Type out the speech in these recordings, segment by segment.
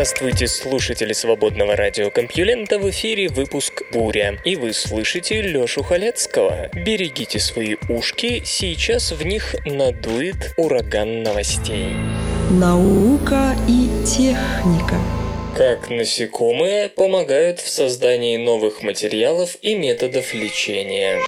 Здравствуйте, слушатели свободного радиокомпьюлента, в эфире выпуск «Буря». И вы слышите Лёшу Халецкого. Берегите свои ушки, сейчас в них надует ураган новостей. Наука и техника. Как насекомые помогают в создании новых материалов и методов лечения.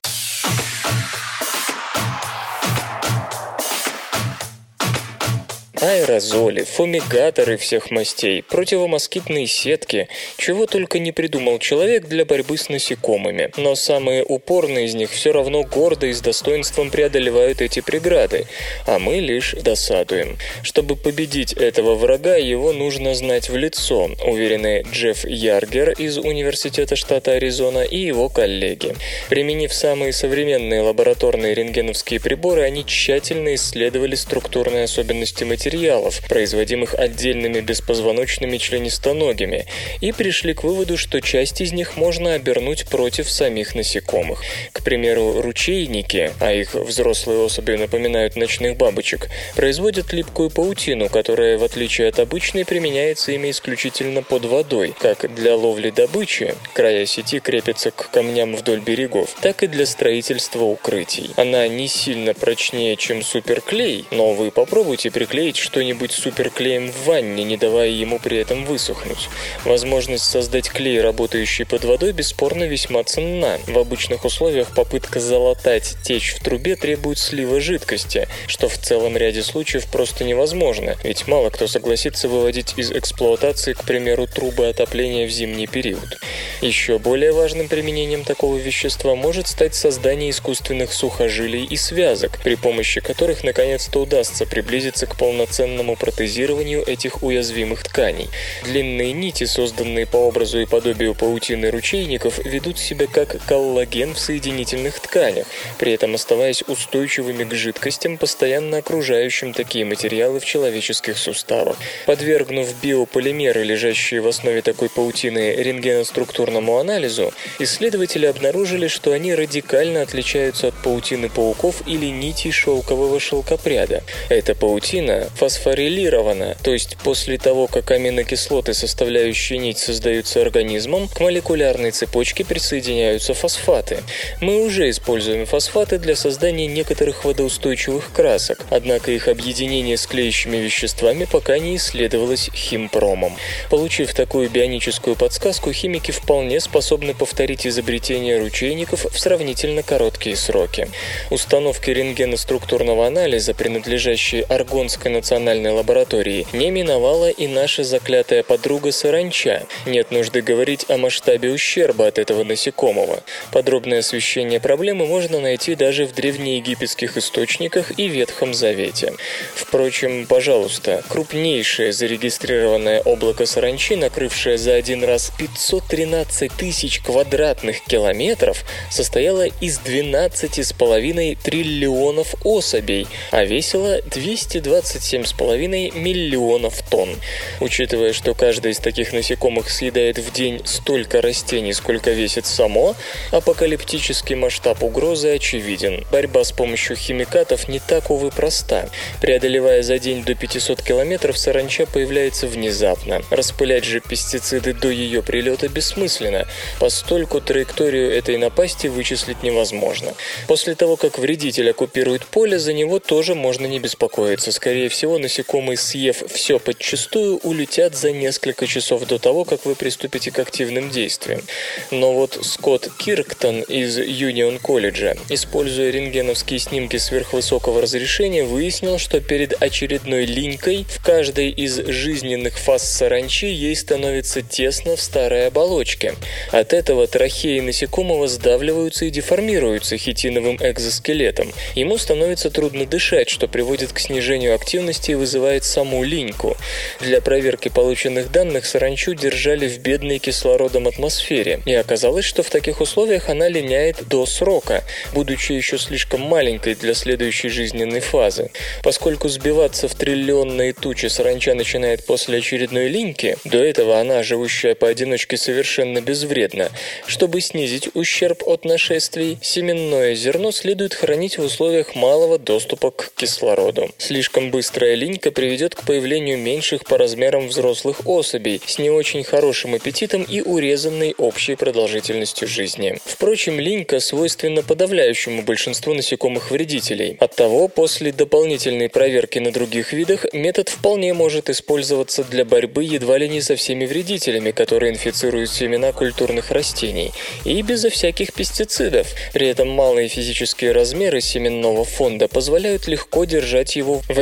Аэрозоли, фумигаторы всех мастей, противомоскитные сетки, чего только не придумал человек для борьбы с насекомыми. Но самые упорные из них все равно гордо и с достоинством преодолевают эти преграды, а мы лишь досадуем. Чтобы победить этого врага, его нужно знать в лицо, уверены Джефф Яргер из Университета штата Аризона и его коллеги. Применив самые современные лабораторные рентгеновские приборы, они тщательно исследовали структурные особенности материала, материалов, производимых отдельными беспозвоночными членистоногими, и пришли к выводу, что часть из них можно обернуть против самих насекомых. К примеру, ручейники, а их взрослые особи напоминают ночных бабочек, производят липкую паутину, которая, в отличие от обычной, применяется ими исключительно под водой, как для ловли добычи, края сети крепятся к камням вдоль берегов, так и для строительства укрытий. Она не сильно прочнее, чем суперклей, но вы попробуйте приклеить что-нибудь суперклеем в ванне, не давая ему при этом высохнуть. Возможность создать клей, работающий под водой, бесспорно весьма ценна. В обычных условиях попытка залатать течь в трубе требует слива жидкости, что в целом ряде случаев просто невозможно, ведь мало кто согласится выводить из эксплуатации, к примеру, трубы отопления в зимний период. Еще более важным применением такого вещества может стать создание искусственных сухожилий и связок, при помощи которых наконец-то удастся приблизиться к полноценному полноценному протезированию этих уязвимых тканей. Длинные нити, созданные по образу и подобию паутины ручейников, ведут себя как коллаген в соединительных тканях, при этом оставаясь устойчивыми к жидкостям, постоянно окружающим такие материалы в человеческих суставах. Подвергнув биополимеры, лежащие в основе такой паутины, рентгеноструктурному анализу, исследователи обнаружили, что они радикально отличаются от паутины пауков или нитей шелкового шелкопряда. Эта паутина фосфорилирована, то есть после того, как аминокислоты, составляющие нить, создаются организмом, к молекулярной цепочке присоединяются фосфаты. Мы уже используем фосфаты для создания некоторых водоустойчивых красок, однако их объединение с клеящими веществами пока не исследовалось химпромом. Получив такую бионическую подсказку, химики вполне способны повторить изобретение ручейников в сравнительно короткие сроки. Установки рентгеноструктурного анализа, принадлежащие Аргонской национальной национальной лаборатории, не миновала и наша заклятая подруга саранча. Нет нужды говорить о масштабе ущерба от этого насекомого. Подробное освещение проблемы можно найти даже в древнеегипетских источниках и Ветхом Завете. Впрочем, пожалуйста, крупнейшее зарегистрированное облако саранчи, накрывшее за один раз 513 тысяч квадратных километров, состояло из 12,5 триллионов особей, а весило 227 7,5 миллионов тонн. Учитывая, что каждый из таких насекомых съедает в день столько растений, сколько весит само, апокалиптический масштаб угрозы очевиден. Борьба с помощью химикатов не так, увы, проста. Преодолевая за день до 500 километров, саранча появляется внезапно. Распылять же пестициды до ее прилета бессмысленно, постольку траекторию этой напасти вычислить невозможно. После того, как вредитель оккупирует поле, за него тоже можно не беспокоиться. Скорее всего, всего, насекомые, съев все подчистую, улетят за несколько часов до того, как вы приступите к активным действиям. Но вот Скотт Кирктон из Юнион колледжа, используя рентгеновские снимки сверхвысокого разрешения, выяснил, что перед очередной линькой в каждой из жизненных фаз саранчи ей становится тесно в старой оболочке. От этого трахеи насекомого сдавливаются и деформируются хитиновым экзоскелетом. Ему становится трудно дышать, что приводит к снижению активности сложностей вызывает саму линьку. Для проверки полученных данных саранчу держали в бедной кислородом атмосфере, и оказалось, что в таких условиях она линяет до срока, будучи еще слишком маленькой для следующей жизненной фазы. Поскольку сбиваться в триллионные тучи саранча начинает после очередной линьки, до этого она, живущая поодиночке, совершенно безвредна. Чтобы снизить ущерб от нашествий, семенное зерно следует хранить в условиях малого доступа к кислороду. Слишком быстрая линька приведет к появлению меньших по размерам взрослых особей с не очень хорошим аппетитом и урезанной общей продолжительностью жизни. Впрочем, линька свойственна подавляющему большинству насекомых-вредителей. Оттого после дополнительной проверки на других видах метод вполне может использоваться для борьбы едва ли не со всеми вредителями, которые инфицируют семена культурных растений, и безо всяких пестицидов. При этом малые физические размеры семенного фонда позволяют легко держать его в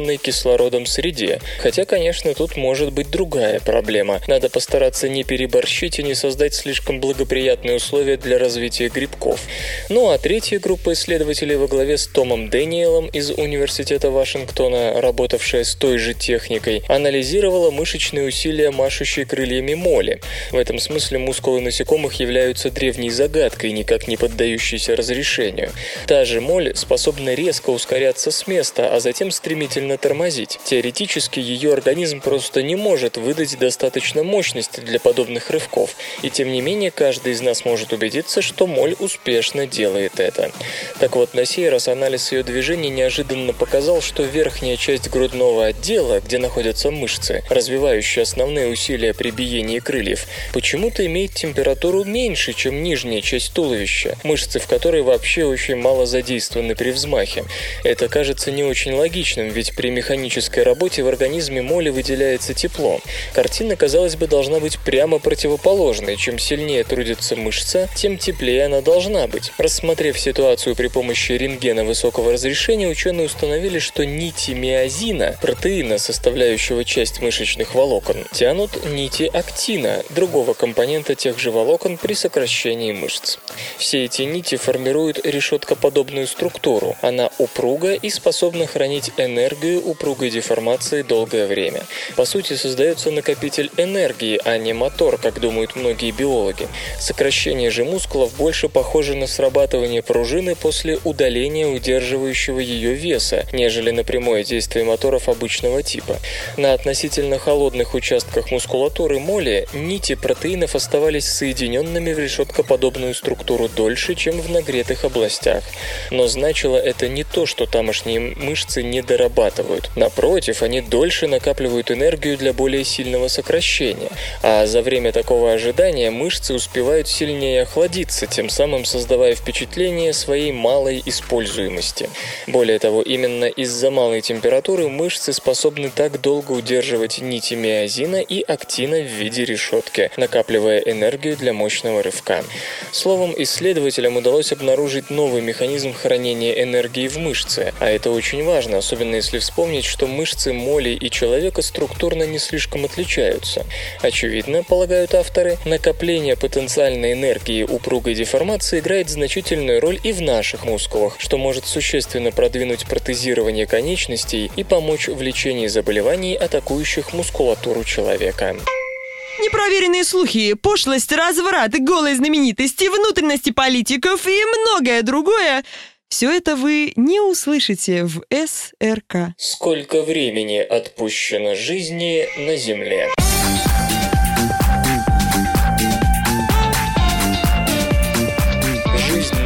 обедненной кислородом среде. Хотя, конечно, тут может быть другая проблема. Надо постараться не переборщить и не создать слишком благоприятные условия для развития грибков. Ну а третья группа исследователей во главе с Томом Дэниелом из Университета Вашингтона, работавшая с той же техникой, анализировала мышечные усилия машущей крыльями моли. В этом смысле мускулы насекомых являются древней загадкой, никак не поддающейся разрешению. Та же моль способна резко ускоряться с места, а затем стремительно тормозить. Теоретически ее организм просто не может выдать достаточно мощности для подобных рывков, и тем не менее каждый из нас может убедиться, что моль успешно делает это. Так вот, на сей раз анализ ее движений неожиданно показал, что верхняя часть грудного отдела, где находятся мышцы, развивающие основные усилия при биении крыльев, почему-то имеет температуру меньше, чем нижняя часть туловища, мышцы в которой вообще очень мало задействованы при взмахе. Это кажется не очень логичным, ведь при механической работе в организме моли выделяется тепло. Картина, казалось бы, должна быть прямо противоположной. Чем сильнее трудится мышца, тем теплее она должна быть. Рассмотрев ситуацию при помощи рентгена высокого разрешения, ученые установили, что нити миозина, протеина, составляющего часть мышечных волокон, тянут нити актина, другого компонента тех же волокон при сокращении мышц. Все эти нити формируют решеткоподобную структуру. Она упруга и способна хранить энергию упругой деформации долгое время. По сути, создается накопитель энергии, а не мотор, как думают многие биологи. Сокращение же мускулов больше похоже на срабатывание пружины после удаления удерживающего ее веса, нежели на прямое действие моторов обычного типа. На относительно холодных участках мускулатуры моли нити протеинов оставались соединенными в решеткоподобную структуру дольше, чем в нагретых областях. Но значило это не то, что тамошние мышцы не дорабатывают. Напротив, они дольше накапливают энергию для более сильного сокращения. А за время такого ожидания мышцы успевают сильнее охладиться, тем самым создавая впечатление своей малой используемости. Более того, именно из-за малой температуры мышцы способны так долго удерживать нити миозина и актина в виде решетки, накапливая энергию для мощного рывка. Словом, исследователям удалось обнаружить новый механизм хранения энергии в мышце, а это очень важно, особенно если вспомнить, что мышцы моли и человека структурно не слишком отличаются. Очевидно, полагают авторы, накопление потенциальной энергии упругой деформации играет значительную роль и в наших мускулах, что может существенно продвинуть протезирование конечностей и помочь в лечении заболеваний, атакующих мускулатуру человека. Непроверенные слухи, пошлость, разврат, голые знаменитости, внутренности политиков и многое другое все это вы не услышите в СРК. Сколько времени отпущено жизни на Земле?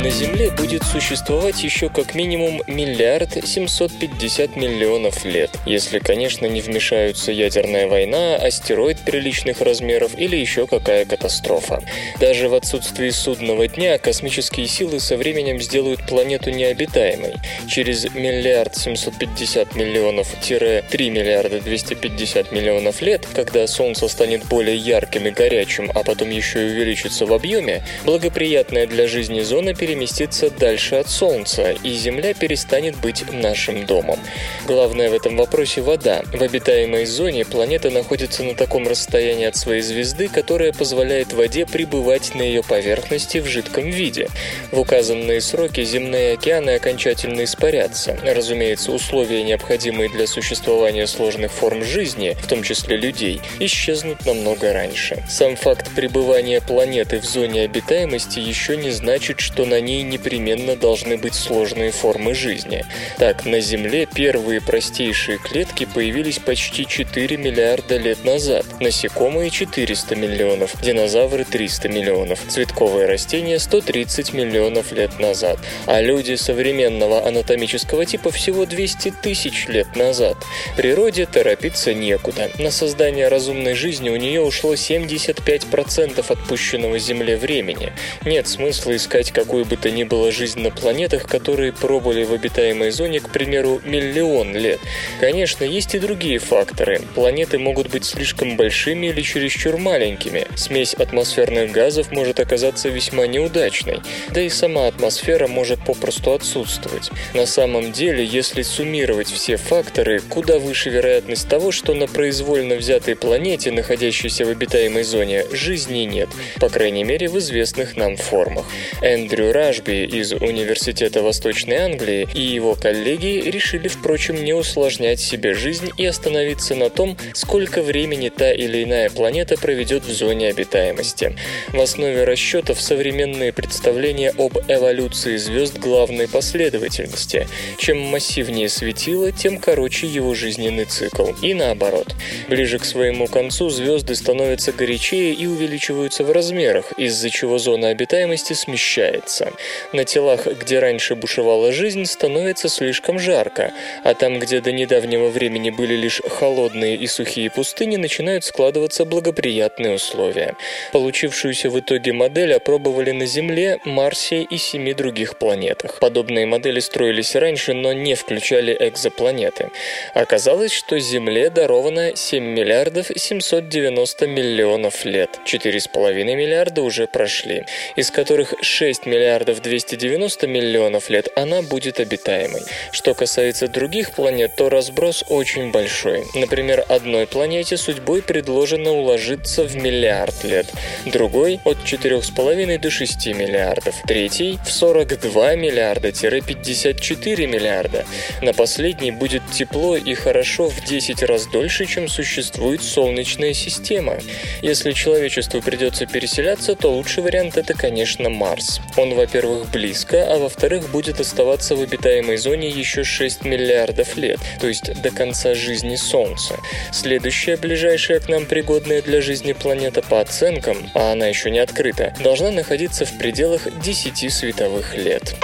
На Земле будет существовать еще как минимум миллиард 750 миллионов лет, если, конечно, не вмешаются ядерная война, астероид приличных размеров или еще какая катастрофа. Даже в отсутствии судного дня космические силы со временем сделают планету необитаемой. Через миллиард 750 миллионов-3 миллиарда 250 миллионов лет, когда Солнце станет более ярким и горячим, а потом еще и увеличится в объеме, благоприятная для жизни зона перейдет переместится дальше от Солнца, и Земля перестанет быть нашим домом. Главное в этом вопросе вода. В обитаемой зоне планета находится на таком расстоянии от своей звезды, которое позволяет воде пребывать на ее поверхности в жидком виде. В указанные сроки земные океаны окончательно испарятся. Разумеется, условия, необходимые для существования сложных форм жизни, в том числе людей, исчезнут намного раньше. Сам факт пребывания планеты в зоне обитаемости еще не значит, что на ней непременно должны быть сложные формы жизни. Так, на Земле первые простейшие клетки появились почти 4 миллиарда лет назад, насекомые 400 миллионов, динозавры 300 миллионов, цветковые растения 130 миллионов лет назад, а люди современного анатомического типа всего 200 тысяч лет назад. Природе торопиться некуда. На создание разумной жизни у нее ушло 75% отпущенного Земле времени. Нет смысла искать какую бы то ни было жизнь на планетах, которые пробыли в обитаемой зоне, к примеру, миллион лет. Конечно, есть и другие факторы. Планеты могут быть слишком большими или чересчур маленькими. Смесь атмосферных газов может оказаться весьма неудачной. Да и сама атмосфера может попросту отсутствовать. На самом деле, если суммировать все факторы, куда выше вероятность того, что на произвольно взятой планете, находящейся в обитаемой зоне, жизни нет, по крайней мере в известных нам формах. Эндрю Рашби из Университета Восточной Англии и его коллеги решили, впрочем, не усложнять себе жизнь и остановиться на том, сколько времени та или иная планета проведет в зоне обитаемости. В основе расчетов современные представления об эволюции звезд главной последовательности. Чем массивнее светило, тем короче его жизненный цикл. И наоборот. Ближе к своему концу звезды становятся горячее и увеличиваются в размерах, из-за чего зона обитаемости смещается. На телах, где раньше бушевала жизнь, становится слишком жарко, а там, где до недавнего времени были лишь холодные и сухие пустыни, начинают складываться благоприятные условия. Получившуюся в итоге модель опробовали на Земле, Марсе и семи других планетах. Подобные модели строились раньше, но не включали экзопланеты. Оказалось, что Земле даровано 7 миллиардов 790 миллионов лет. 4,5 миллиарда уже прошли, из которых 6 миллиардов 290 миллионов лет она будет обитаемой. Что касается других планет, то разброс очень большой. Например, одной планете судьбой предложено уложиться в миллиард лет, другой – от 4,5 до 6 миллиардов, третий – в 42 миллиарда-54 миллиарда. На последней будет тепло и хорошо в 10 раз дольше, чем существует Солнечная система. Если человечеству придется переселяться, то лучший вариант это, конечно, Марс. Он, во-первых, близко, а во-вторых, будет оставаться в обитаемой зоне еще 6 миллиардов лет, то есть до конца жизни Солнца. Следующая, ближайшая к нам пригодная для жизни планета по оценкам, а она еще не открыта, должна находиться в пределах 10 световых лет.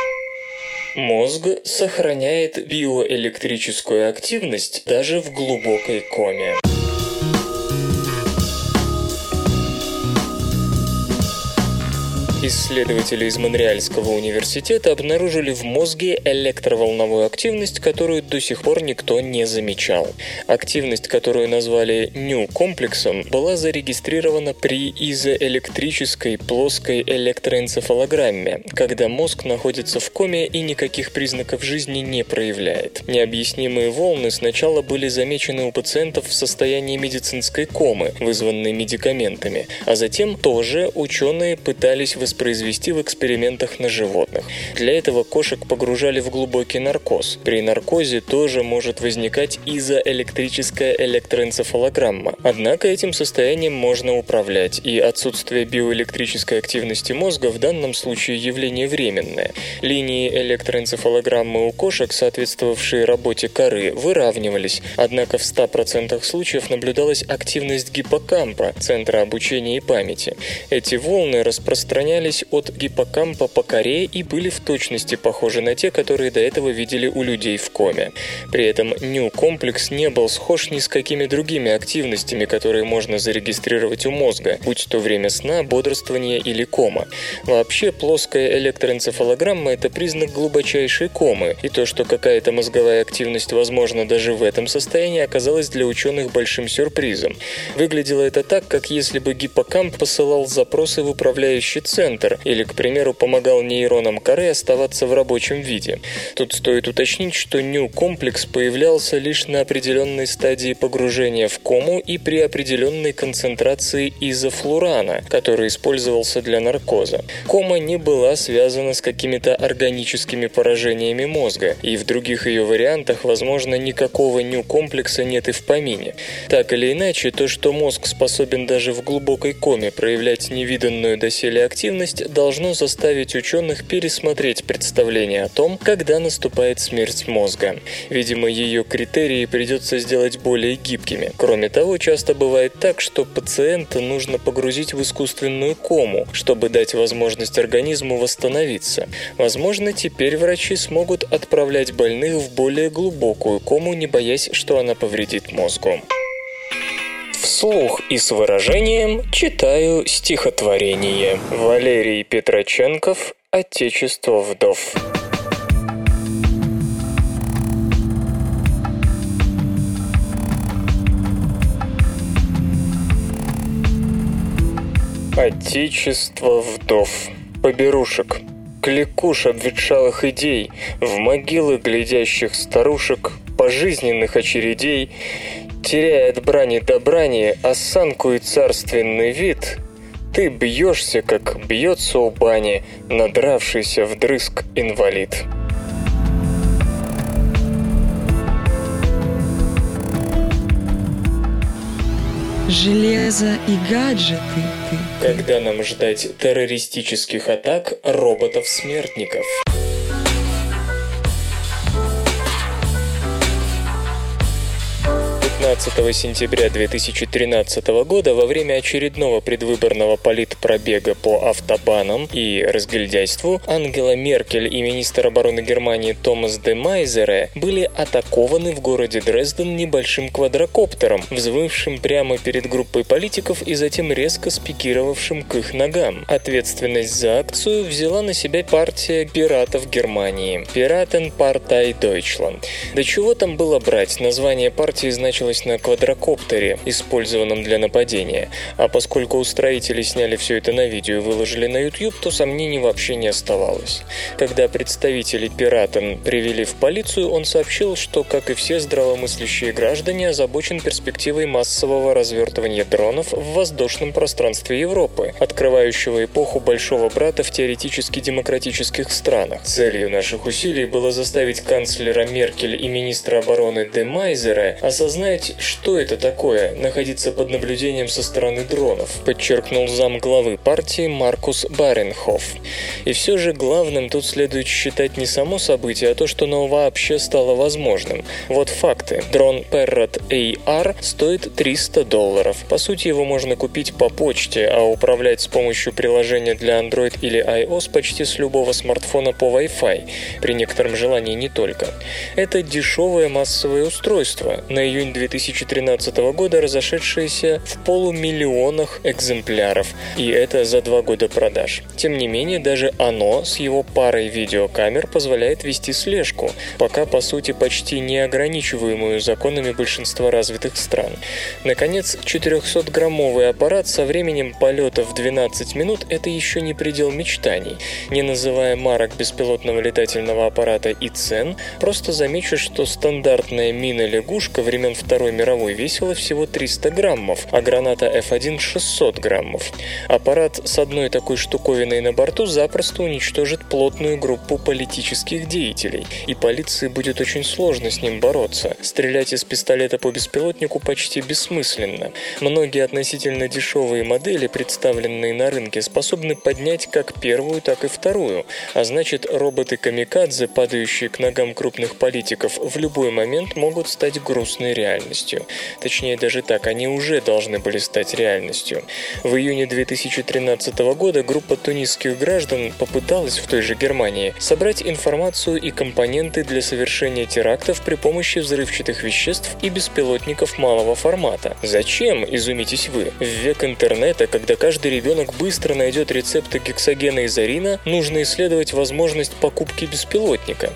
Мозг сохраняет биоэлектрическую активность даже в глубокой коме. Исследователи из Монреальского университета обнаружили в мозге электроволновую активность, которую до сих пор никто не замечал. Активность, которую назвали ню-комплексом, была зарегистрирована при изоэлектрической плоской электроэнцефалограмме, когда мозг находится в коме и никаких признаков жизни не проявляет. Необъяснимые волны сначала были замечены у пациентов в состоянии медицинской комы, вызванной медикаментами, а затем тоже ученые пытались восстановить воспроизвести в экспериментах на животных. Для этого кошек погружали в глубокий наркоз. При наркозе тоже может возникать изоэлектрическая электроэнцефалограмма. Однако этим состоянием можно управлять, и отсутствие биоэлектрической активности мозга в данном случае явление временное. Линии электроэнцефалограммы у кошек, соответствовавшие работе коры, выравнивались, однако в 100% случаев наблюдалась активность гиппокампа, центра обучения и памяти. Эти волны распространялись распространялись от гиппокампа по коре и были в точности похожи на те, которые до этого видели у людей в коме. При этом ню-комплекс не был схож ни с какими другими активностями, которые можно зарегистрировать у мозга, будь то время сна, бодрствования или кома. Вообще, плоская электроэнцефалограмма – это признак глубочайшей комы, и то, что какая-то мозговая активность возможна даже в этом состоянии, оказалось для ученых большим сюрпризом. Выглядело это так, как если бы гиппокамп посылал запросы в управляющий центр, центр или, к примеру, помогал нейронам коры оставаться в рабочем виде. Тут стоит уточнить, что ню-комплекс появлялся лишь на определенной стадии погружения в кому и при определенной концентрации изофлурана, который использовался для наркоза. Кома не была связана с какими-то органическими поражениями мозга, и в других ее вариантах, возможно, никакого ню-комплекса нет и в помине. Так или иначе, то, что мозг способен даже в глубокой коме проявлять невиданную доселе активность, должно заставить ученых пересмотреть представление о том, когда наступает смерть мозга. Видимо, ее критерии придется сделать более гибкими. Кроме того, часто бывает так, что пациента нужно погрузить в искусственную кому, чтобы дать возможность организму восстановиться. Возможно, теперь врачи смогут отправлять больных в более глубокую кому, не боясь, что она повредит мозгу. Вслух и с выражением читаю стихотворение. Валерий Петроченков «Отечество вдов». Отечество вдов. Поберушек. Кликуш обветшалых идей, В могилы глядящих старушек, Пожизненных очередей, Теряя от брани до брани Осанку и царственный вид, Ты бьешься, как бьется у бани Надравшийся вдрызг инвалид. Железо и гаджеты ты. Когда нам ждать террористических атак роботов-смертников? 15 сентября 2013 года во время очередного предвыборного политпробега по автобанам и разгильдяйству Ангела Меркель и министр обороны Германии Томас де Майзере были атакованы в городе Дрезден небольшим квадрокоптером, взвывшим прямо перед группой политиков и затем резко спикировавшим к их ногам. Ответственность за акцию взяла на себя партия пиратов Германии – Piratenpartei Deutschland. До чего там было брать? Название партии значилось на квадрокоптере, использованном для нападения. А поскольку устроители сняли все это на видео и выложили на YouTube, то сомнений вообще не оставалось. Когда представители пиратам привели в полицию, он сообщил, что, как и все здравомыслящие граждане, озабочен перспективой массового развертывания дронов в воздушном пространстве Европы, открывающего эпоху Большого Брата в теоретически демократических странах. Целью наших усилий было заставить канцлера Меркель и министра обороны Де Майзера осознать, что это такое – находиться под наблюдением со стороны дронов, подчеркнул зам главы партии Маркус Баренхоф. И все же главным тут следует считать не само событие, а то, что оно вообще стало возможным. Вот факты. Дрон Parrot AR стоит 300 долларов. По сути, его можно купить по почте, а управлять с помощью приложения для Android или iOS почти с любого смартфона по Wi-Fi, при некотором желании не только. Это дешевое массовое устройство. На июнь 2000 2013 года разошедшиеся в полумиллионах экземпляров, и это за два года продаж. Тем не менее, даже оно с его парой видеокамер позволяет вести слежку, пока по сути почти не ограничиваемую законами большинства развитых стран. Наконец, 400-граммовый аппарат со временем полета в 12 минут – это еще не предел мечтаний. Не называя марок беспилотного летательного аппарата и цен, просто замечу, что стандартная мина-лягушка времен Второй Второй мировой весила всего 300 граммов, а граната F1 600 граммов. Аппарат с одной такой штуковиной на борту запросто уничтожит плотную группу политических деятелей, и полиции будет очень сложно с ним бороться. Стрелять из пистолета по беспилотнику почти бессмысленно. Многие относительно дешевые модели, представленные на рынке, способны поднять как первую, так и вторую, а значит роботы-камикадзе, падающие к ногам крупных политиков, в любой момент могут стать грустной реальностью реальностью. Точнее, даже так, они уже должны были стать реальностью. В июне 2013 года группа тунисских граждан попыталась в той же Германии собрать информацию и компоненты для совершения терактов при помощи взрывчатых веществ и беспилотников малого формата. Зачем, изумитесь вы? В век интернета, когда каждый ребенок быстро найдет рецепты гексогена и зарина, нужно исследовать возможность покупки беспилотника.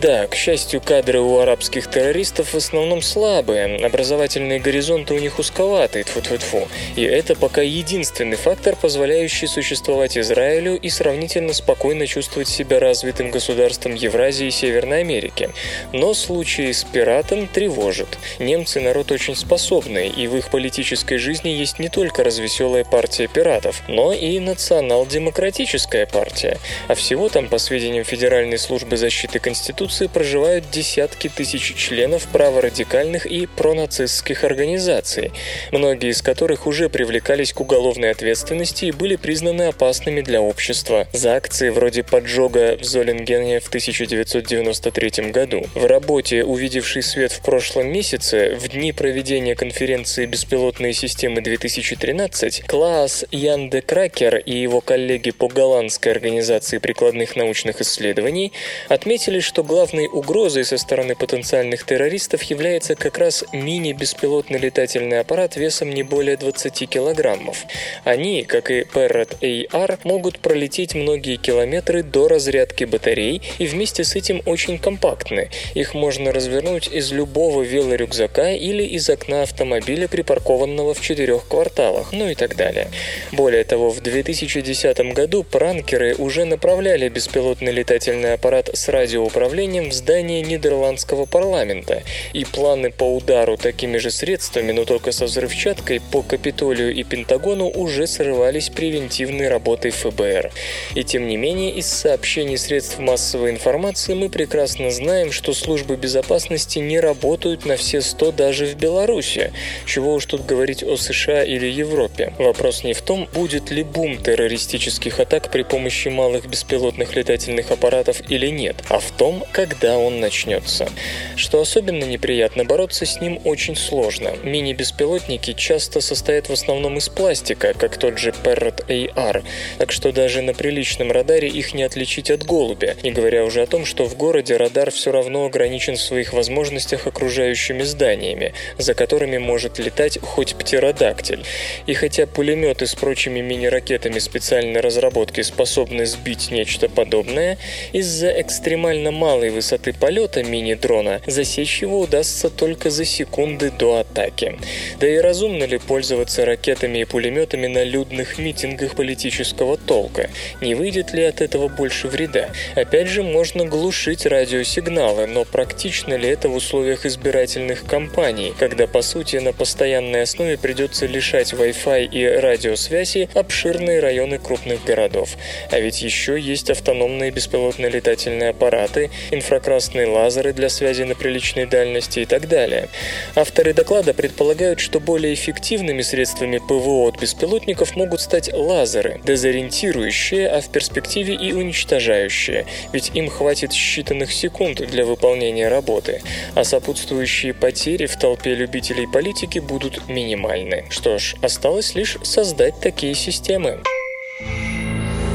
Да, к счастью, кадры у арабских террористов в основном слабые, Первое. Образовательные горизонты у них узковаты, тьфу -тьфу -тьфу. И это пока единственный фактор, позволяющий существовать Израилю и сравнительно спокойно чувствовать себя развитым государством Евразии и Северной Америки. Но случай с пиратом тревожит. Немцы народ очень способный, и в их политической жизни есть не только развеселая партия пиратов, но и национал-демократическая партия. А всего там, по сведениям Федеральной службы защиты Конституции, проживают десятки тысяч членов праворадикальных и пронацистских организаций, многие из которых уже привлекались к уголовной ответственности и были признаны опасными для общества за акции вроде поджога в Золингене в 1993 году. В работе, увидевшей свет в прошлом месяце, в дни проведения конференции «Беспилотные системы 2013», Клаас Ян де Кракер и его коллеги по голландской организации прикладных научных исследований отметили, что главной угрозой со стороны потенциальных террористов является как раз мини-беспилотный летательный аппарат весом не более 20 килограммов. Они, как и Parrot AR, могут пролететь многие километры до разрядки батарей и вместе с этим очень компактны. Их можно развернуть из любого велорюкзака или из окна автомобиля, припаркованного в четырех кварталах, ну и так далее. Более того, в 2010 году пранкеры уже направляли беспилотный летательный аппарат с радиоуправлением в здание Нидерландского парламента, и планы по удару такими же средствами, но только со взрывчаткой, по Капитолию и Пентагону уже срывались превентивной работой ФБР. И тем не менее, из сообщений средств массовой информации мы прекрасно знаем, что службы безопасности не работают на все 100 даже в Беларуси. Чего уж тут говорить о США или Европе. Вопрос не в том, будет ли бум террористических атак при помощи малых беспилотных летательных аппаратов или нет, а в том, когда он начнется. Что особенно неприятно, бороться с ним очень сложно. Мини-беспилотники часто состоят в основном из пластика, как тот же Parrot AR, так что даже на приличном радаре их не отличить от голубя, не говоря уже о том, что в городе радар все равно ограничен в своих возможностях окружающими зданиями, за которыми может летать хоть птеродактиль. И хотя пулеметы с прочими мини-ракетами специальной разработки способны сбить нечто подобное, из-за экстремально малой высоты полета мини-дрона засечь его удастся только за секунды до атаки. Да и разумно ли пользоваться ракетами и пулеметами на людных митингах политического толка? Не выйдет ли от этого больше вреда? Опять же, можно глушить радиосигналы, но практично ли это в условиях избирательных кампаний, когда по сути на постоянной основе придется лишать Wi-Fi и радиосвязи обширные районы крупных городов? А ведь еще есть автономные беспилотные летательные аппараты, инфракрасные лазеры для связи на приличной дальности и так далее. Авторы доклада предполагают, что более эффективными средствами ПВО от беспилотников могут стать лазеры, дезориентирующие, а в перспективе и уничтожающие, ведь им хватит считанных секунд для выполнения работы, а сопутствующие потери в толпе любителей политики будут минимальны. Что ж, осталось лишь создать такие системы.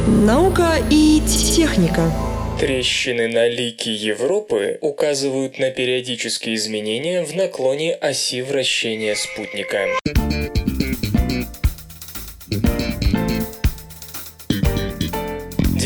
Наука и техника. Трещины на лике Европы указывают на периодические изменения в наклоне оси вращения спутника.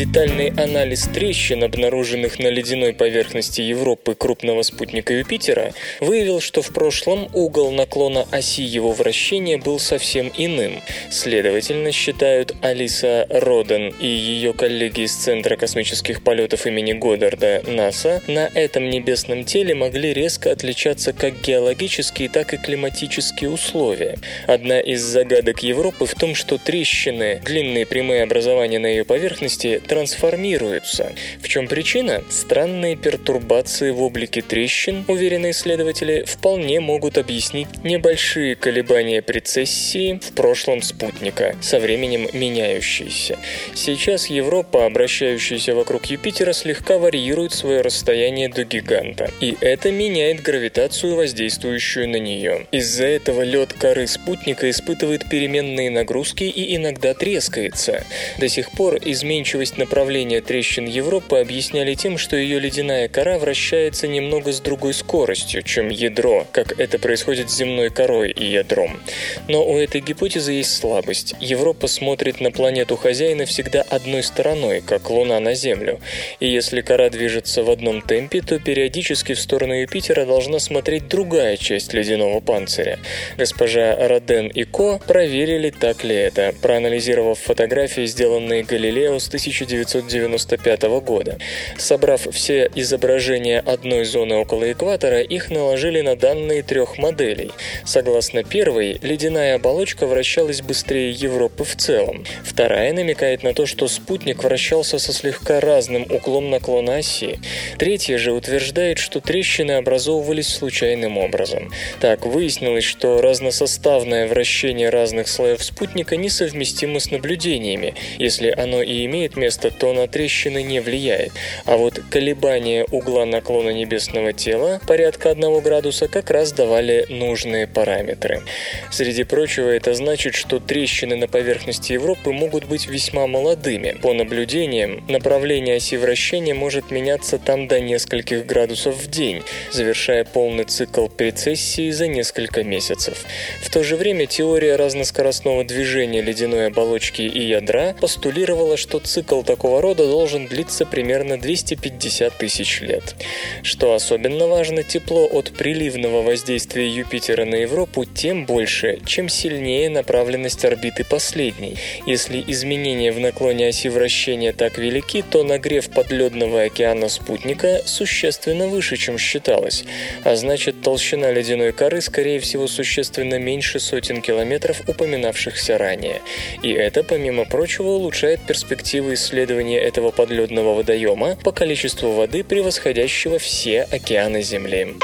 Детальный анализ трещин, обнаруженных на ледяной поверхности Европы крупного спутника Юпитера, выявил, что в прошлом угол наклона оси его вращения был совсем иным. Следовательно, считают Алиса Роден и ее коллеги из Центра космических полетов имени Годдарда НАСА, на этом небесном теле могли резко отличаться как геологические, так и климатические условия. Одна из загадок Европы в том, что трещины, длинные прямые образования на ее поверхности, трансформируются. В чем причина? Странные пертурбации в облике трещин, уверены исследователи, вполне могут объяснить небольшие колебания прецессии в прошлом спутника, со временем меняющиеся. Сейчас Европа, обращающаяся вокруг Юпитера, слегка варьирует свое расстояние до гиганта. И это меняет гравитацию, воздействующую на нее. Из-за этого лед коры спутника испытывает переменные нагрузки и иногда трескается. До сих пор изменчивость направление трещин Европы объясняли тем, что ее ледяная кора вращается немного с другой скоростью, чем ядро, как это происходит с земной корой и ядром. Но у этой гипотезы есть слабость. Европа смотрит на планету хозяина всегда одной стороной, как Луна на Землю. И если кора движется в одном темпе, то периодически в сторону Юпитера должна смотреть другая часть ледяного панциря. Госпожа Роден и Ко проверили, так ли это, проанализировав фотографии, сделанные Галилео с 1995 года. Собрав все изображения одной зоны около экватора, их наложили на данные трех моделей. Согласно первой, ледяная оболочка вращалась быстрее Европы в целом. Вторая намекает на то, что спутник вращался со слегка разным углом наклона оси. Третья же утверждает, что трещины образовывались случайным образом. Так, выяснилось, что разносоставное вращение разных слоев спутника несовместимо с наблюдениями. Если оно и имеет место, то на трещины не влияет. А вот колебания угла наклона небесного тела порядка 1 градуса как раз давали нужные параметры. Среди прочего, это значит, что трещины на поверхности Европы могут быть весьма молодыми. По наблюдениям, направление оси вращения может меняться там до нескольких градусов в день, завершая полный цикл прецессии за несколько месяцев. В то же время теория разноскоростного движения ледяной оболочки и ядра постулировала, что цикл такого рода должен длиться примерно 250 тысяч лет. Что особенно важно, тепло от приливного воздействия Юпитера на Европу тем больше, чем сильнее направленность орбиты последней. Если изменения в наклоне оси вращения так велики, то нагрев подледного океана спутника существенно выше, чем считалось, а значит толщина ледяной коры скорее всего существенно меньше сотен километров, упоминавшихся ранее. И это, помимо прочего, улучшает перспективы исследования этого подледного водоема по количеству воды, превосходящего все океаны Земли.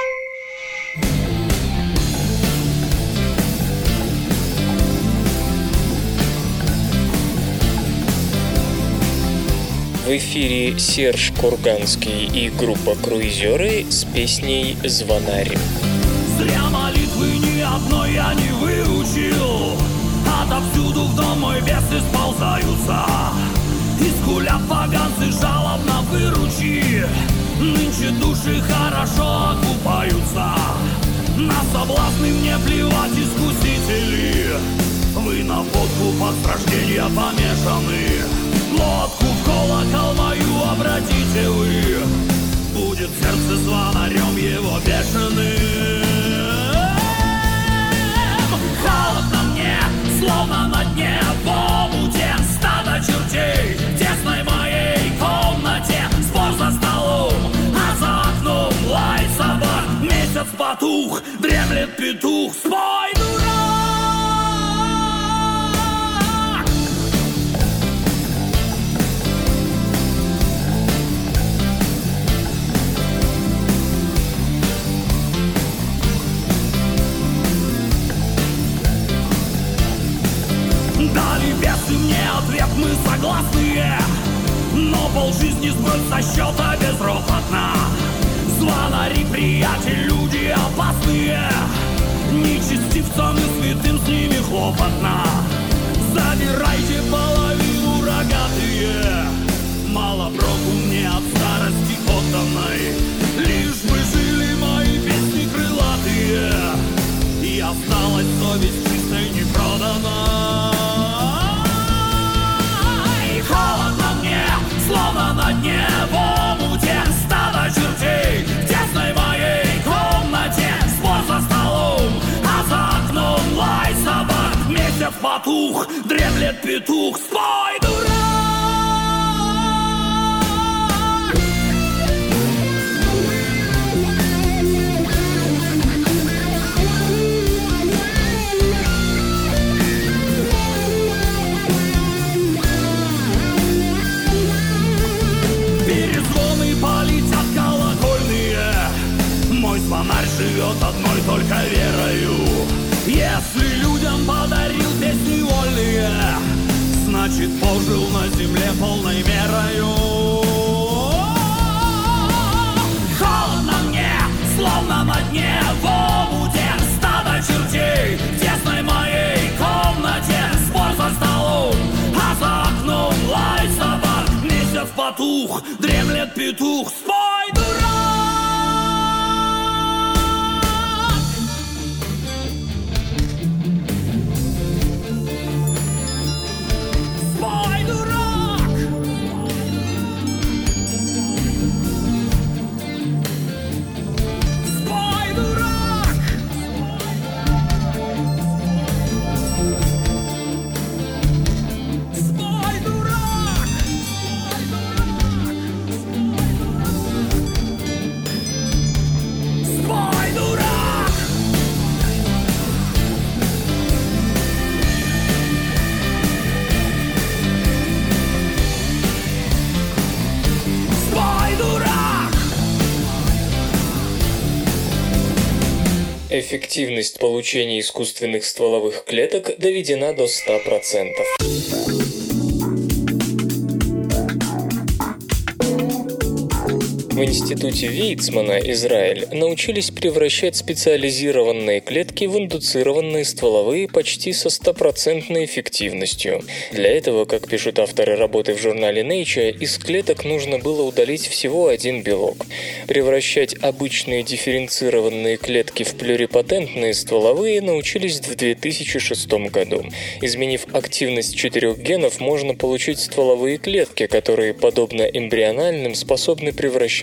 В эфире Серж Курганский и группа «Круизеры» с песней «Звонарь». Зря молитвы ни одной я не выучил Нынче души хорошо окупаются. На соблазны мне плевать, искусители. Вы на водку под рождения помешаны. Лодку в колокол мою обратите вы. Будет сердце звонарем его бешеным. Холодно мне, словно на дне в омуте Стадо чертей Месяц потух, дремлет петух, спой, дурак! Дали бесы мне ответ, мы согласные Но полжизни сбрось со счета безропотно Звонари, приятель, люди опасные. Нечестивцам и святым с ними хлопотно. Забирайте половину рогатые. Мало проку мне от старости отданной. Лишь бы жили мои песни крылатые. И осталась совесть чистой не продана потух, дремлет петух Спой, дурак! Звонарь живет одной только верою Значит пожил на земле полной мерою. Холодно мне, словно на дне в омуте Стадо чертей в тесной моей комнате. Спор за столом, а за окном лай собак. Месяц потух, дремлет петух, спой, дурак! Эффективность получения искусственных стволовых клеток доведена до 100%. В институте Вейцмана, Израиль, научились превращать специализированные клетки в индуцированные стволовые почти со стопроцентной эффективностью. Для этого, как пишут авторы работы в журнале Nature, из клеток нужно было удалить всего один белок. Превращать обычные дифференцированные клетки в плюрипатентные стволовые научились в 2006 году. Изменив активность четырех генов, можно получить стволовые клетки, которые, подобно эмбриональным, способны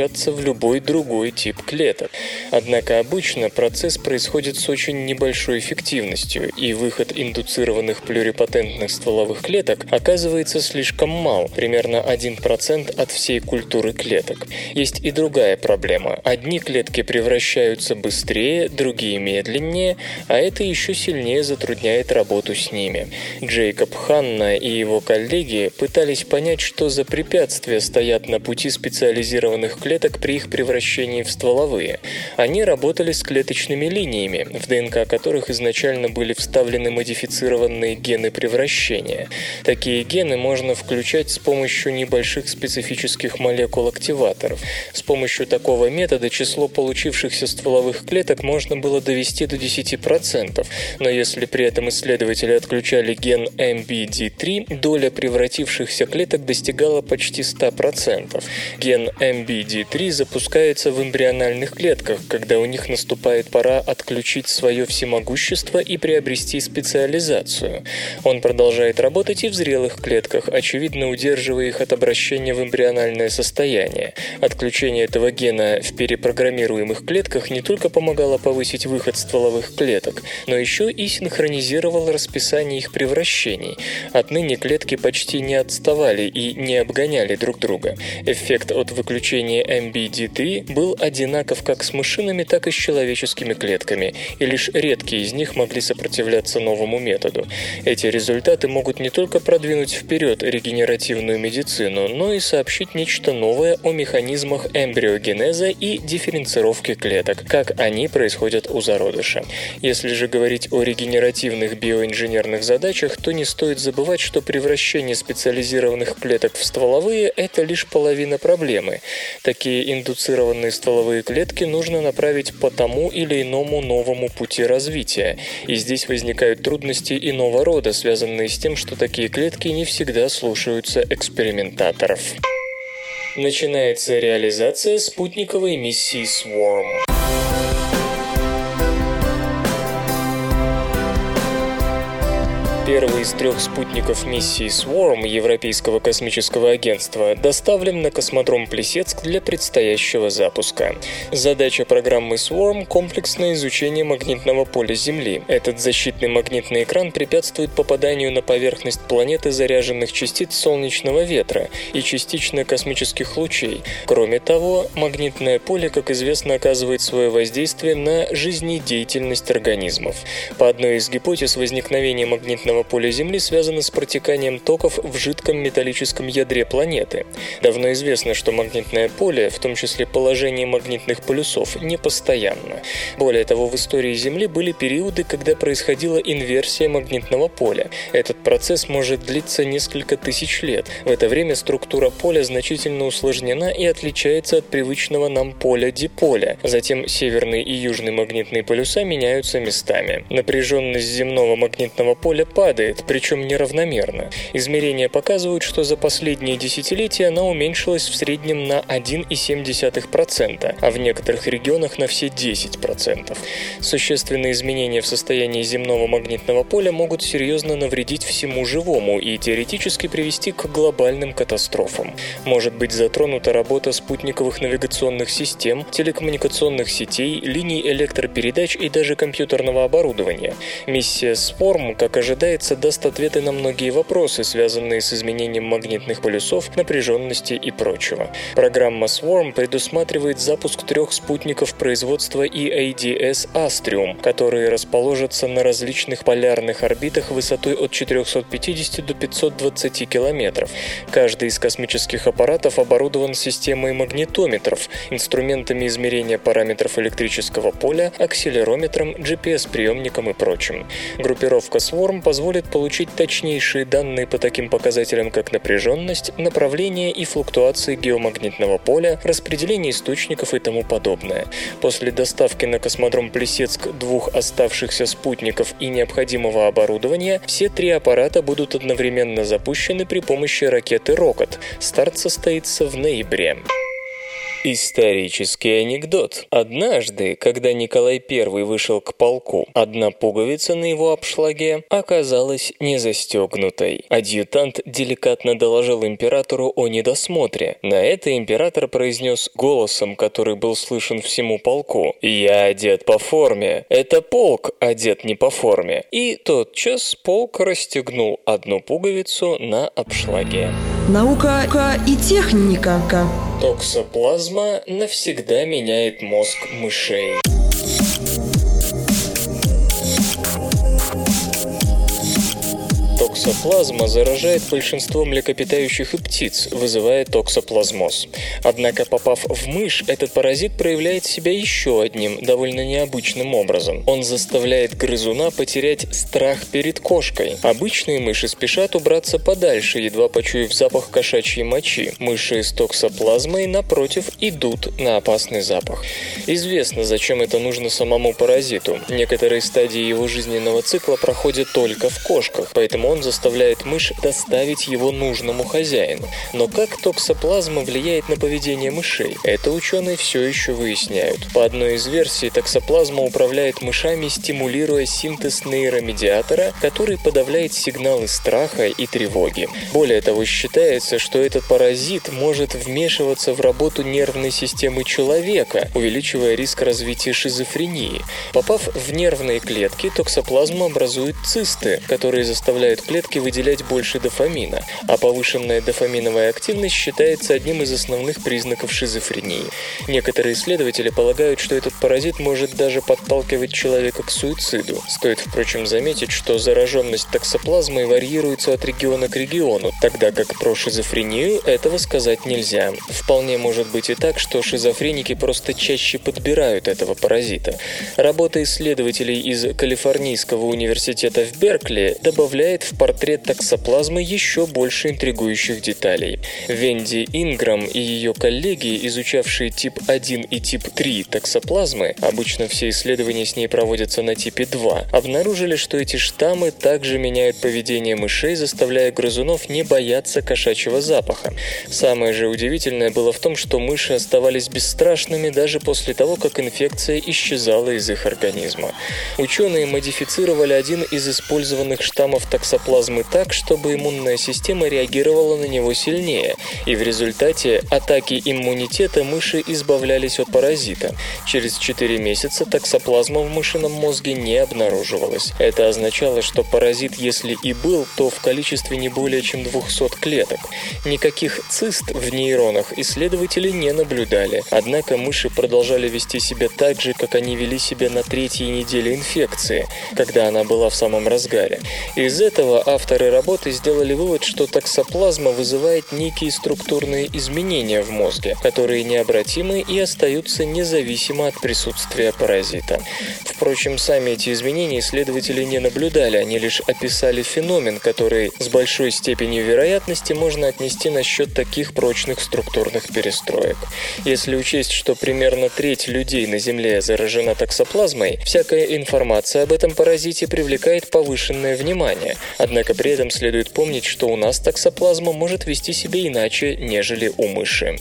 превращаться в любой другой тип клеток. Однако обычно процесс происходит с очень небольшой эффективностью, и выход индуцированных плюрипатентных стволовых клеток оказывается слишком мал, примерно 1% от всей культуры клеток. Есть и другая проблема. Одни клетки превращаются быстрее, другие медленнее, а это еще сильнее затрудняет работу с ними. Джейкоб Ханна и его коллеги пытались понять, что за препятствия стоят на пути специализированных клеток при их превращении в стволовые. Они работали с клеточными линиями, в ДНК которых изначально были вставлены модифицированные гены превращения. Такие гены можно включать с помощью небольших специфических молекул-активаторов. С помощью такого метода число получившихся стволовых клеток можно было довести до 10%, но если при этом исследователи отключали ген MBD3, доля превратившихся клеток достигала почти 100%. Ген MBD3 запускается в эмбриональных клетках, когда у них наступает пора отключить свое всемогущество и приобрести специализацию. Он продолжает работать и в зрелых клетках, очевидно удерживая их от обращения в эмбриональное состояние. Отключение этого гена в перепрограммируемых клетках не только помогало повысить выход стволовых клеток, но еще и синхронизировало расписание их превращений. Отныне клетки почти не отставали и не обгоняли друг друга. Эффект от выключения MBD3 был одинаков как с мышиными, так и с человеческими клетками, и лишь редкие из них могли сопротивляться новому методу. Эти результаты могут не только продвинуть вперед регенеративную медицину, но и сообщить нечто новое о механизмах эмбриогенеза и дифференцировки клеток, как они происходят у зародыша. Если же говорить о регенеративных биоинженерных задачах, то не стоит забывать, что превращение специализированных клеток в стволовые – это лишь половина проблемы. Такие индуцированные стволовые клетки нужно направить по тому или иному новому пути развития. И здесь возникают трудности иного рода, связанные с тем, что такие клетки не всегда слушаются экспериментаторов. Начинается реализация спутниковой миссии SWARM. Первый из трех спутников миссии SWARM Европейского космического агентства доставлен на космодром Плесецк для предстоящего запуска. Задача программы SWARM – комплексное изучение магнитного поля Земли. Этот защитный магнитный экран препятствует попаданию на поверхность планеты заряженных частиц солнечного ветра и частично космических лучей. Кроме того, магнитное поле, как известно, оказывает свое воздействие на жизнедеятельность организмов. По одной из гипотез возникновения магнитного поля Земли связано с протеканием токов в жидком металлическом ядре планеты. Давно известно, что магнитное поле, в том числе положение магнитных полюсов, не постоянно. Более того, в истории Земли были периоды, когда происходила инверсия магнитного поля. Этот процесс может длиться несколько тысяч лет. В это время структура поля значительно усложнена и отличается от привычного нам поля-диполя. Затем северный и южный магнитные полюса меняются местами. Напряженность земного магнитного поля падает, падает, причем неравномерно. Измерения показывают, что за последние десятилетия она уменьшилась в среднем на 1,7%, а в некоторых регионах на все 10%. Существенные изменения в состоянии земного магнитного поля могут серьезно навредить всему живому и теоретически привести к глобальным катастрофам. Может быть затронута работа спутниковых навигационных систем, телекоммуникационных сетей, линий электропередач и даже компьютерного оборудования. Миссия SWORM, как ожидается, даст ответы на многие вопросы, связанные с изменением магнитных полюсов, напряженности и прочего. Программа SWORM предусматривает запуск трех спутников производства EADS Astrium, которые расположатся на различных полярных орбитах высотой от 450 до 520 километров. Каждый из космических аппаратов оборудован системой магнитометров, инструментами измерения параметров электрического поля, акселерометром, GPS-приемником и прочим. Группировка SWORM позволит получить точнейшие данные по таким показателям, как напряженность, направление и флуктуации геомагнитного поля, распределение источников и тому подобное. После доставки на космодром Плесецк двух оставшихся спутников и необходимого оборудования, все три аппарата будут одновременно запущены при помощи ракеты «Рокот». Старт состоится в ноябре. Исторический анекдот. Однажды, когда Николай I вышел к полку, одна пуговица на его обшлаге оказалась не застегнутой. Адъютант деликатно доложил императору о недосмотре. На это император произнес голосом, который был слышен всему полку. «Я одет по форме. Это полк одет не по форме». И тотчас полк расстегнул одну пуговицу на обшлаге. Наука и техника. Токсоплазма навсегда меняет мозг мышей. Токсоплазма заражает большинство млекопитающих и птиц, вызывая токсоплазмоз. Однако, попав в мышь, этот паразит проявляет себя еще одним, довольно необычным образом. Он заставляет грызуна потерять страх перед кошкой. Обычные мыши спешат убраться подальше, едва почуяв запах кошачьей мочи. Мыши с токсоплазмой, напротив, идут на опасный запах. Известно, зачем это нужно самому паразиту. Некоторые стадии его жизненного цикла проходят только в кошках, поэтому он заставляет мышь доставить его нужному хозяину. Но как токсоплазма влияет на поведение мышей? Это ученые все еще выясняют. По одной из версий, токсоплазма управляет мышами, стимулируя синтез нейромедиатора, который подавляет сигналы страха и тревоги. Более того, считается, что этот паразит может вмешиваться в работу нервной системы человека, увеличивая риск развития шизофрении. Попав в нервные клетки, токсоплазма образует цисты, которые заставляют клетки выделять больше дофамина, а повышенная дофаминовая активность считается одним из основных признаков шизофрении. Некоторые исследователи полагают, что этот паразит может даже подталкивать человека к суициду. Стоит, впрочем, заметить, что зараженность токсоплазмой варьируется от региона к региону, тогда как про шизофрению этого сказать нельзя. Вполне может быть и так, что шизофреники просто чаще подбирают этого паразита. Работа исследователей из Калифорнийского университета в Беркли добавляет в портрет токсоплазмы еще больше интригующих деталей. Венди Инграм и ее коллеги, изучавшие тип 1 и тип 3 токсоплазмы, обычно все исследования с ней проводятся на типе 2, обнаружили, что эти штаммы также меняют поведение мышей, заставляя грызунов не бояться кошачьего запаха. Самое же удивительное было в том, что мыши оставались бесстрашными даже после того, как инфекция исчезала из их организма. Ученые модифицировали один из использованных штаммов токсоплазмы так, чтобы иммунная система реагировала на него сильнее, и в результате атаки иммунитета мыши избавлялись от паразита. Через 4 месяца токсоплазма в мышином мозге не обнаруживалась. Это означало, что паразит, если и был, то в количестве не более чем 200 клеток. Никаких цист в нейронах исследователи не наблюдали, однако мыши продолжали вести себя так же, как они вели себя на третьей неделе инфекции, когда она была в самом разгаре. Из этого авторы работы сделали вывод, что токсоплазма вызывает некие структурные изменения в мозге, которые необратимы и остаются независимо от присутствия паразита. Впрочем, сами эти изменения исследователи не наблюдали, они лишь описали феномен, который с большой степенью вероятности можно отнести на счет таких прочных структурных перестроек. Если учесть, что примерно треть людей на Земле заражена токсоплазмой, всякая информация об этом паразите привлекает повышенное внимание. Однако при этом следует помнить, что у нас токсоплазма может вести себя иначе, нежели у мыши.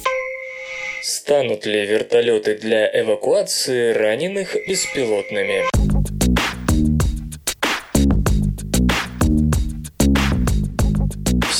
Станут ли вертолеты для эвакуации раненых беспилотными?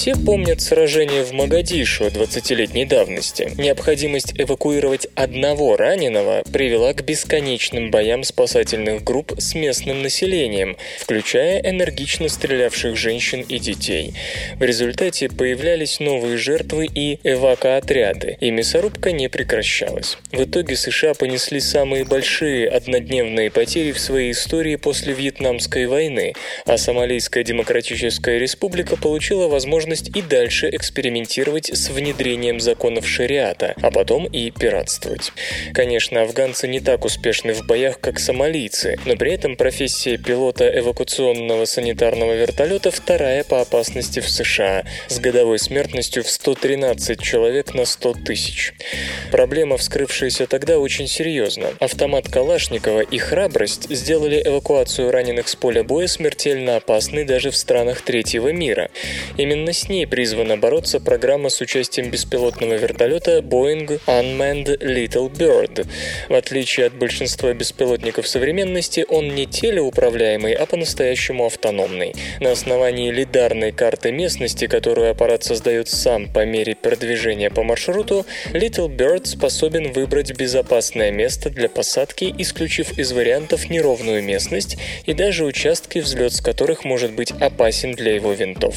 Все помнят сражение в Магадишу 20-летней давности. Необходимость эвакуировать одного раненого привела к бесконечным боям спасательных групп с местным населением, включая энергично стрелявших женщин и детей. В результате появлялись новые жертвы и эвакоотряды, и мясорубка не прекращалась. В итоге США понесли самые большие однодневные потери в своей истории после Вьетнамской войны, а Сомалийская Демократическая Республика получила возможность возможность и дальше экспериментировать с внедрением законов шариата, а потом и пиратствовать. Конечно, афганцы не так успешны в боях, как сомалийцы, но при этом профессия пилота эвакуационного санитарного вертолета вторая по опасности в США, с годовой смертностью в 113 человек на 100 тысяч. Проблема, вскрывшаяся тогда, очень серьезна. Автомат Калашникова и храбрость сделали эвакуацию раненых с поля боя смертельно опасной даже в странах третьего мира. Именно с ней призвана бороться программа с участием беспилотного вертолета Boeing Unmanned Little Bird. В отличие от большинства беспилотников современности, он не телеуправляемый, а по-настоящему автономный. На основании лидарной карты местности, которую аппарат создает сам по мере продвижения по маршруту, Little Bird способен выбрать безопасное место для посадки, исключив из вариантов неровную местность и даже участки, взлет с которых может быть опасен для его винтов.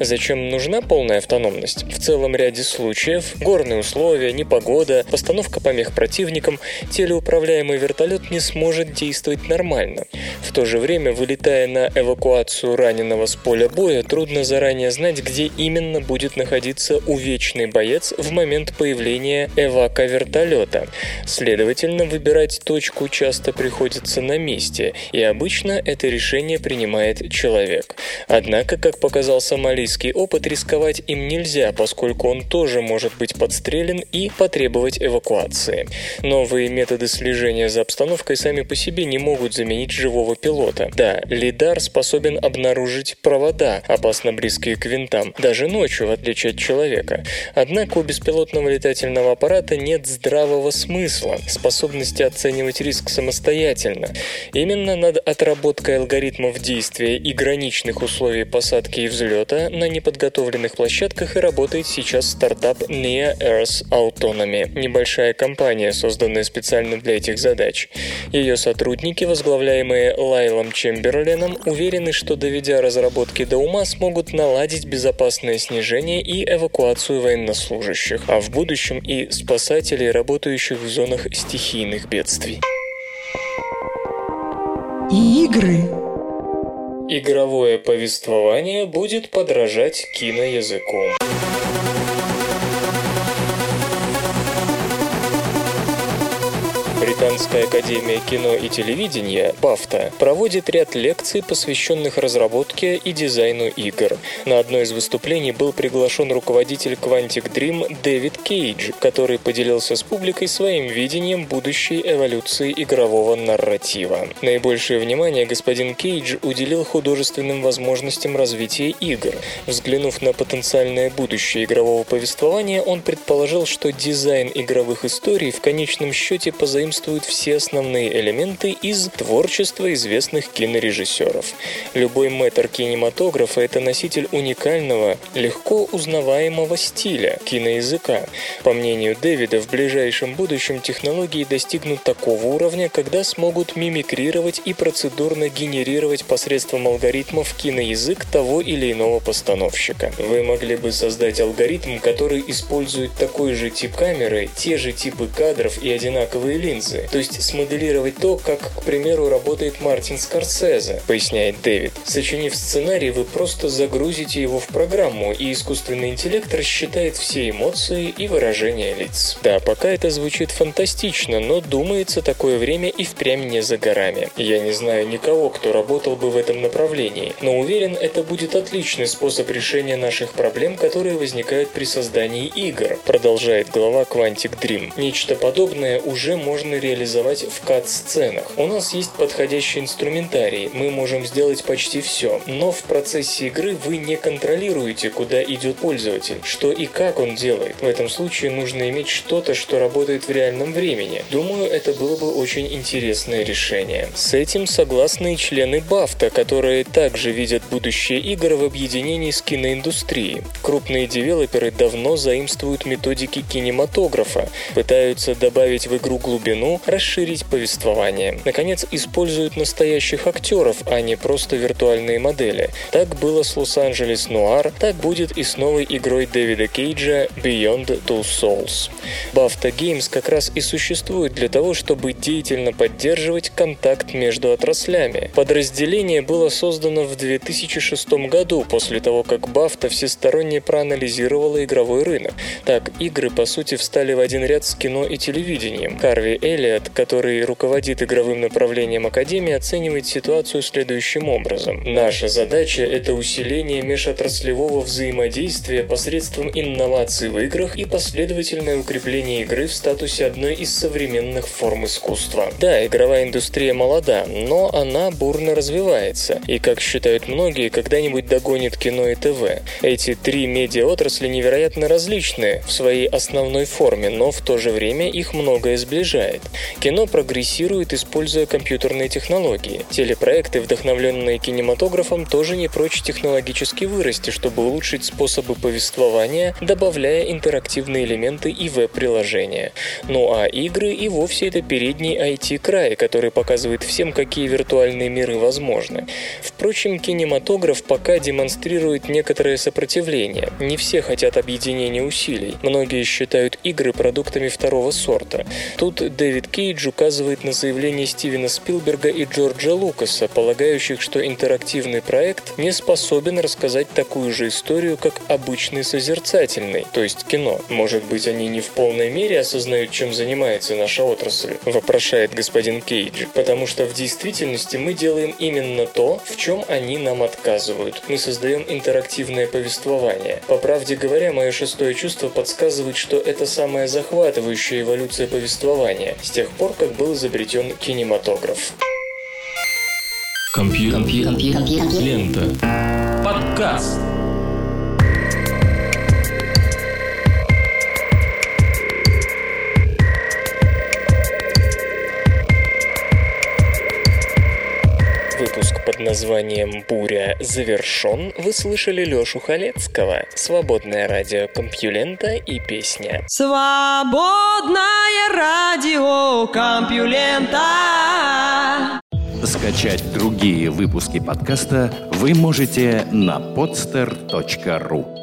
Зачем Людям нужна полная автономность. В целом ряде случаев горные условия, непогода, постановка помех противникам, телеуправляемый вертолет не сможет действовать нормально. В то же время, вылетая на эвакуацию раненого с поля боя, трудно заранее знать, где именно будет находиться увечный боец в момент появления эвака-вертолета. Следовательно, выбирать точку часто приходится на месте, и обычно это решение принимает человек. Однако, как показал сомалийский опыт, опыт рисковать им нельзя, поскольку он тоже может быть подстрелен и потребовать эвакуации. Новые методы слежения за обстановкой сами по себе не могут заменить живого пилота. Да, лидар способен обнаружить провода, опасно близкие к винтам, даже ночью, в отличие от человека. Однако у беспилотного летательного аппарата нет здравого смысла, способности оценивать риск самостоятельно. Именно над отработкой алгоритмов действия и граничных условий посадки и взлета на неподготовленном подготовленных площадках и работает сейчас стартап Near Earth Autonomy, небольшая компания, созданная специально для этих задач. Ее сотрудники, возглавляемые Лайлом Чемберленом, уверены, что доведя разработки до ума, смогут наладить безопасное снижение и эвакуацию военнослужащих, а в будущем и спасателей, работающих в зонах стихийных бедствий. Игры Игровое повествование будет подражать киноязыку. Британская академия кино и телевидения (БАФТА) проводит ряд лекций, посвященных разработке и дизайну игр. На одно из выступлений был приглашен руководитель Quantic Dream Дэвид Кейдж, который поделился с публикой своим видением будущей эволюции игрового нарратива. Наибольшее внимание господин Кейдж уделил художественным возможностям развития игр. Взглянув на потенциальное будущее игрового повествования, он предположил, что дизайн игровых историй в конечном счете позаимствует заимствуют все основные элементы из творчества известных кинорежиссеров. Любой мэтр кинематографа – это носитель уникального, легко узнаваемого стиля киноязыка. По мнению Дэвида, в ближайшем будущем технологии достигнут такого уровня, когда смогут мимикрировать и процедурно генерировать посредством алгоритмов киноязык того или иного постановщика. Вы могли бы создать алгоритм, который использует такой же тип камеры, те же типы кадров и одинаковые линзы, работы. То есть смоделировать то, как, к примеру, работает Мартин Скорсезе, поясняет Дэвид. Сочинив сценарий, вы просто загрузите его в программу, и искусственный интеллект рассчитает все эмоции и выражения лиц. Да, пока это звучит фантастично, но думается такое время и впрямь не за горами. Я не знаю никого, кто работал бы в этом направлении, но уверен, это будет отличный способ решения наших проблем, которые возникают при создании игр, продолжает глава Quantic Dream. Нечто подобное уже можно реализовать в кат-сценах. У нас есть подходящий инструментарий, мы можем сделать почти все, но в процессе игры вы не контролируете, куда идет пользователь, что и как он делает. В этом случае нужно иметь что-то, что работает в реальном времени. Думаю, это было бы очень интересное решение. С этим согласны и члены Бафта, которые также видят будущее игр в объединении с киноиндустрией. Крупные девелоперы давно заимствуют методики кинематографа, пытаются добавить в игру глубину, расширить повествование. Наконец, используют настоящих актеров, а не просто виртуальные модели. Так было с Лос-Анджелес Нуар, так будет и с новой игрой Дэвида Кейджа Beyond Two Souls. BAFTA Games как раз и существует для того, чтобы деятельно поддерживать контакт между отраслями. Подразделение было создано в 2006 году, после того, как BAFTA всесторонне проанализировала игровой рынок. Так, игры, по сути, встали в один ряд с кино и телевидением. Карви Эллиот, который руководит игровым направлением Академии, оценивает ситуацию следующим образом. Наша задача – это усиление межотраслевого взаимодействия посредством инноваций в играх и последовательное укрепление игры в статусе одной из современных форм искусства. Да, игровая индустрия молода, но она бурно развивается, и, как считают многие, когда-нибудь догонит кино и ТВ. Эти три медиа-отрасли невероятно различны в своей основной форме, но в то же время их многое сближает. Кино прогрессирует, используя компьютерные технологии. Телепроекты, вдохновленные кинематографом, тоже не прочь технологически вырасти, чтобы улучшить способы повествования, добавляя интерактивные элементы и веб-приложения. Ну а игры и вовсе это передний IT-край, который показывает всем, какие виртуальные миры возможны. Впрочем, кинематограф пока демонстрирует некоторое сопротивление. Не все хотят объединения усилий. Многие считают игры продуктами второго сорта. Тут Дэвид Кейдж указывает на заявление Стивена Спилберга и Джорджа Лукаса, полагающих, что интерактивный проект не способен рассказать такую же историю, как обычный созерцательный, то есть кино. Может быть, они не в полной мере осознают, чем занимается наша отрасль, вопрошает господин Кейдж, потому что в действительности мы делаем именно то, в чем они нам отказывают. Мы создаем интерактивное повествование. По правде говоря, мое шестое чувство подсказывает, что это самая захватывающая эволюция повествования с тех пор, как был изобретен кинематограф. Компьютер. Лента. Подкаст. Выпуск под названием «Буря» завершен. Вы слышали Лёшу Халецкого. Свободное радио Компьюлента и песня. Свободное радио Компьюлента. Скачать другие выпуски подкаста вы можете на podster.ru